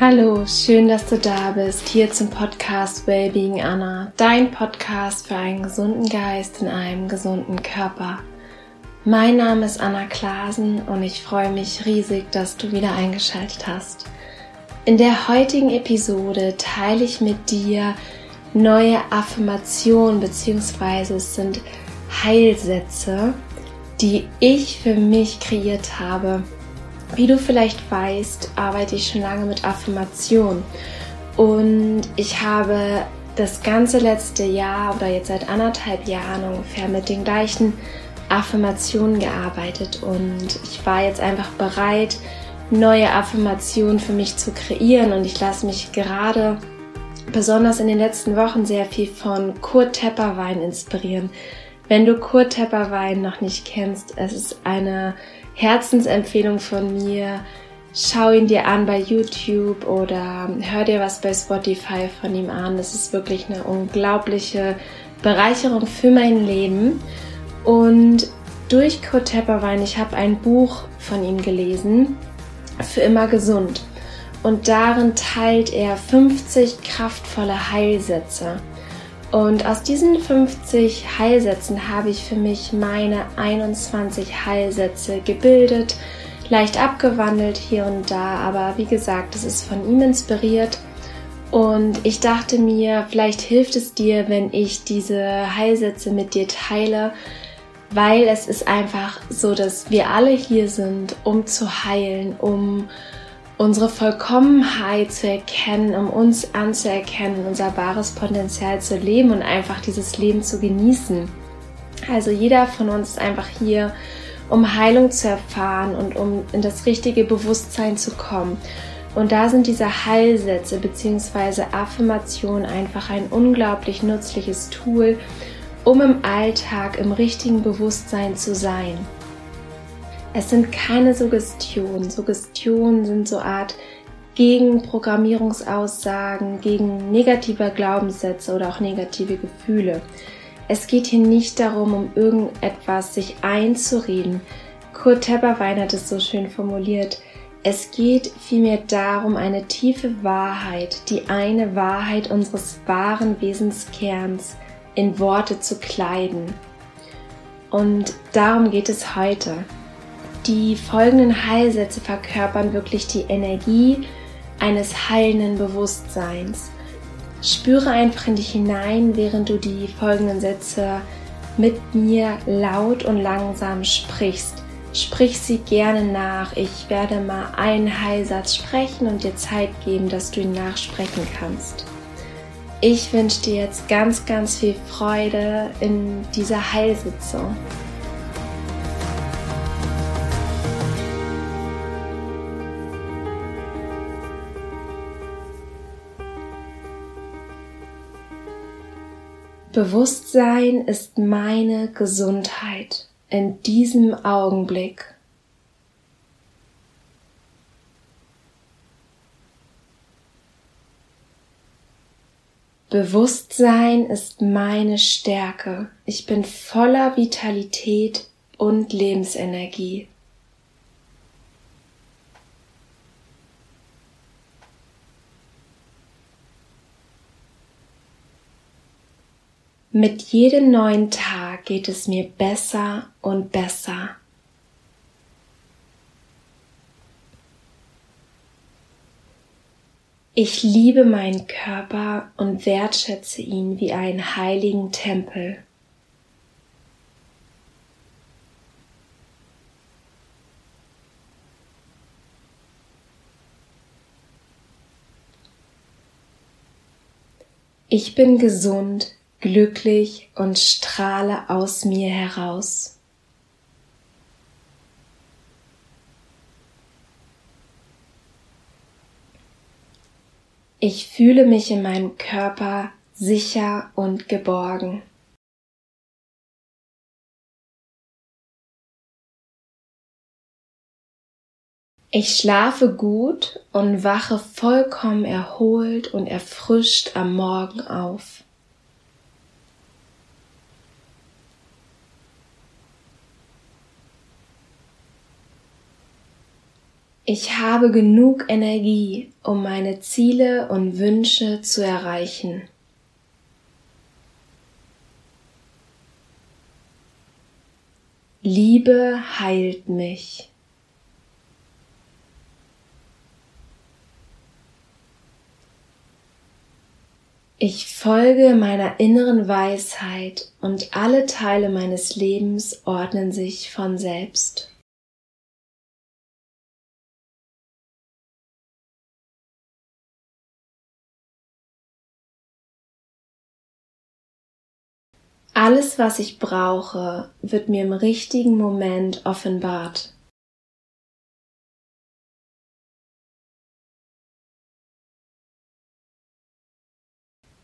Hallo, schön, dass du da bist, hier zum Podcast Wellbeing Anna, dein Podcast für einen gesunden Geist in einem gesunden Körper. Mein Name ist Anna Klasen und ich freue mich riesig, dass du wieder eingeschaltet hast. In der heutigen Episode teile ich mit dir neue Affirmationen bzw. es sind Heilsätze, die ich für mich kreiert habe wie du vielleicht weißt, arbeite ich schon lange mit Affirmation. Und ich habe das ganze letzte Jahr oder jetzt seit anderthalb Jahren ungefähr mit den gleichen Affirmationen gearbeitet. Und ich war jetzt einfach bereit, neue Affirmationen für mich zu kreieren. Und ich lasse mich gerade besonders in den letzten Wochen sehr viel von Kurt Tepperwein inspirieren. Wenn du Kurt Tepperwein noch nicht kennst, es ist eine Herzensempfehlung von mir. Schau ihn dir an bei YouTube oder hör dir was bei Spotify von ihm an. Das ist wirklich eine unglaubliche Bereicherung für mein Leben. Und durch Kurt Tepperwein, ich habe ein Buch von ihm gelesen, für immer gesund. Und darin teilt er 50 kraftvolle Heilsätze. Und aus diesen 50 Heilsätzen habe ich für mich meine 21 Heilsätze gebildet, leicht abgewandelt hier und da, aber wie gesagt, es ist von ihm inspiriert. Und ich dachte mir, vielleicht hilft es dir, wenn ich diese Heilsätze mit dir teile, weil es ist einfach so, dass wir alle hier sind, um zu heilen, um unsere Vollkommenheit zu erkennen, um uns anzuerkennen, unser wahres Potenzial zu leben und einfach dieses Leben zu genießen. Also jeder von uns ist einfach hier, um Heilung zu erfahren und um in das richtige Bewusstsein zu kommen. Und da sind diese Heilsätze bzw. Affirmationen einfach ein unglaublich nützliches Tool, um im Alltag im richtigen Bewusstsein zu sein. Es sind keine Suggestionen. Suggestionen sind so Art gegen Programmierungsaussagen, gegen negative Glaubenssätze oder auch negative Gefühle. Es geht hier nicht darum, um irgendetwas sich einzureden. Kurt Tepperwein hat es so schön formuliert. Es geht vielmehr darum, eine tiefe Wahrheit, die eine Wahrheit unseres wahren Wesenskerns in Worte zu kleiden. Und darum geht es heute. Die folgenden Heilsätze verkörpern wirklich die Energie eines heilenden Bewusstseins. Spüre einfach in dich hinein, während du die folgenden Sätze mit mir laut und langsam sprichst. Sprich sie gerne nach. Ich werde mal einen Heilsatz sprechen und dir Zeit geben, dass du ihn nachsprechen kannst. Ich wünsche dir jetzt ganz, ganz viel Freude in dieser Heilsitzung. Bewusstsein ist meine Gesundheit in diesem Augenblick. Bewusstsein ist meine Stärke. Ich bin voller Vitalität und Lebensenergie. Mit jedem neuen Tag geht es mir besser und besser. Ich liebe meinen Körper und wertschätze ihn wie einen heiligen Tempel. Ich bin gesund glücklich und strahle aus mir heraus. Ich fühle mich in meinem Körper sicher und geborgen. Ich schlafe gut und wache vollkommen erholt und erfrischt am Morgen auf. Ich habe genug Energie, um meine Ziele und Wünsche zu erreichen. Liebe heilt mich. Ich folge meiner inneren Weisheit und alle Teile meines Lebens ordnen sich von selbst. Alles, was ich brauche, wird mir im richtigen Moment offenbart.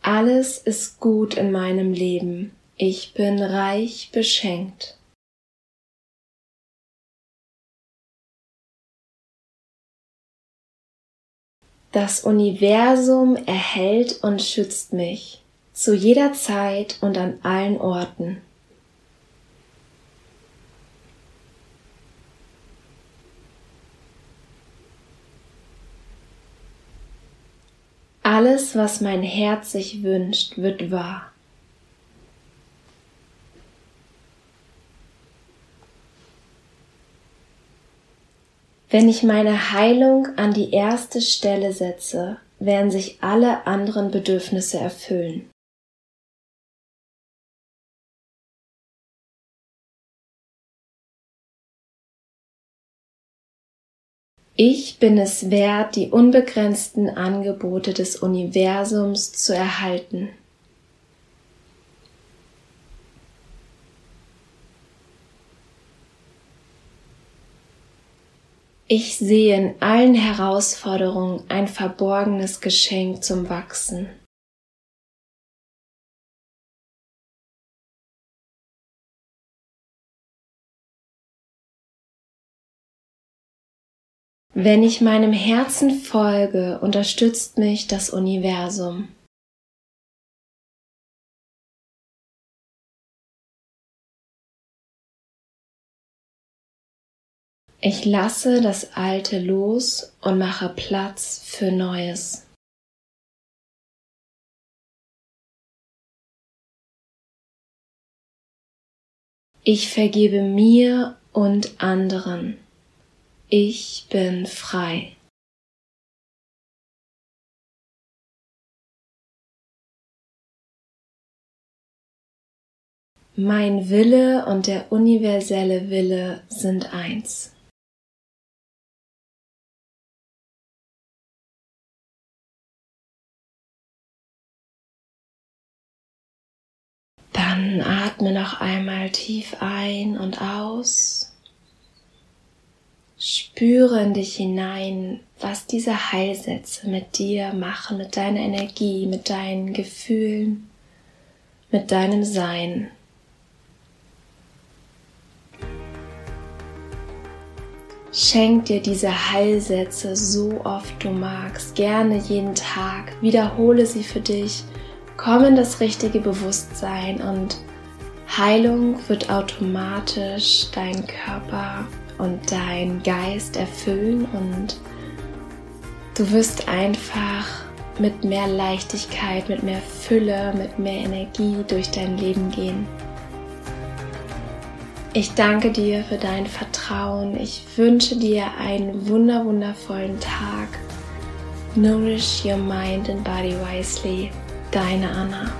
Alles ist gut in meinem Leben. Ich bin reich beschenkt. Das Universum erhält und schützt mich zu jeder Zeit und an allen Orten. Alles, was mein Herz sich wünscht, wird wahr. Wenn ich meine Heilung an die erste Stelle setze, werden sich alle anderen Bedürfnisse erfüllen. Ich bin es wert, die unbegrenzten Angebote des Universums zu erhalten. Ich sehe in allen Herausforderungen ein verborgenes Geschenk zum Wachsen. Wenn ich meinem Herzen folge, unterstützt mich das Universum. Ich lasse das Alte los und mache Platz für Neues. Ich vergebe mir und anderen. Ich bin frei. Mein Wille und der universelle Wille sind eins. Dann atme noch einmal tief ein und aus. Spüre in dich hinein, was diese Heilsätze mit dir machen, mit deiner Energie, mit deinen Gefühlen, mit deinem Sein. Schenk dir diese Heilsätze so oft du magst, gerne jeden Tag, wiederhole sie für dich, komm in das richtige Bewusstsein und Heilung wird automatisch dein Körper und dein Geist erfüllen und du wirst einfach mit mehr Leichtigkeit, mit mehr Fülle, mit mehr Energie durch dein Leben gehen. Ich danke dir für dein Vertrauen. Ich wünsche dir einen wunder wundervollen Tag. Nourish your mind and body wisely. Deine Anna.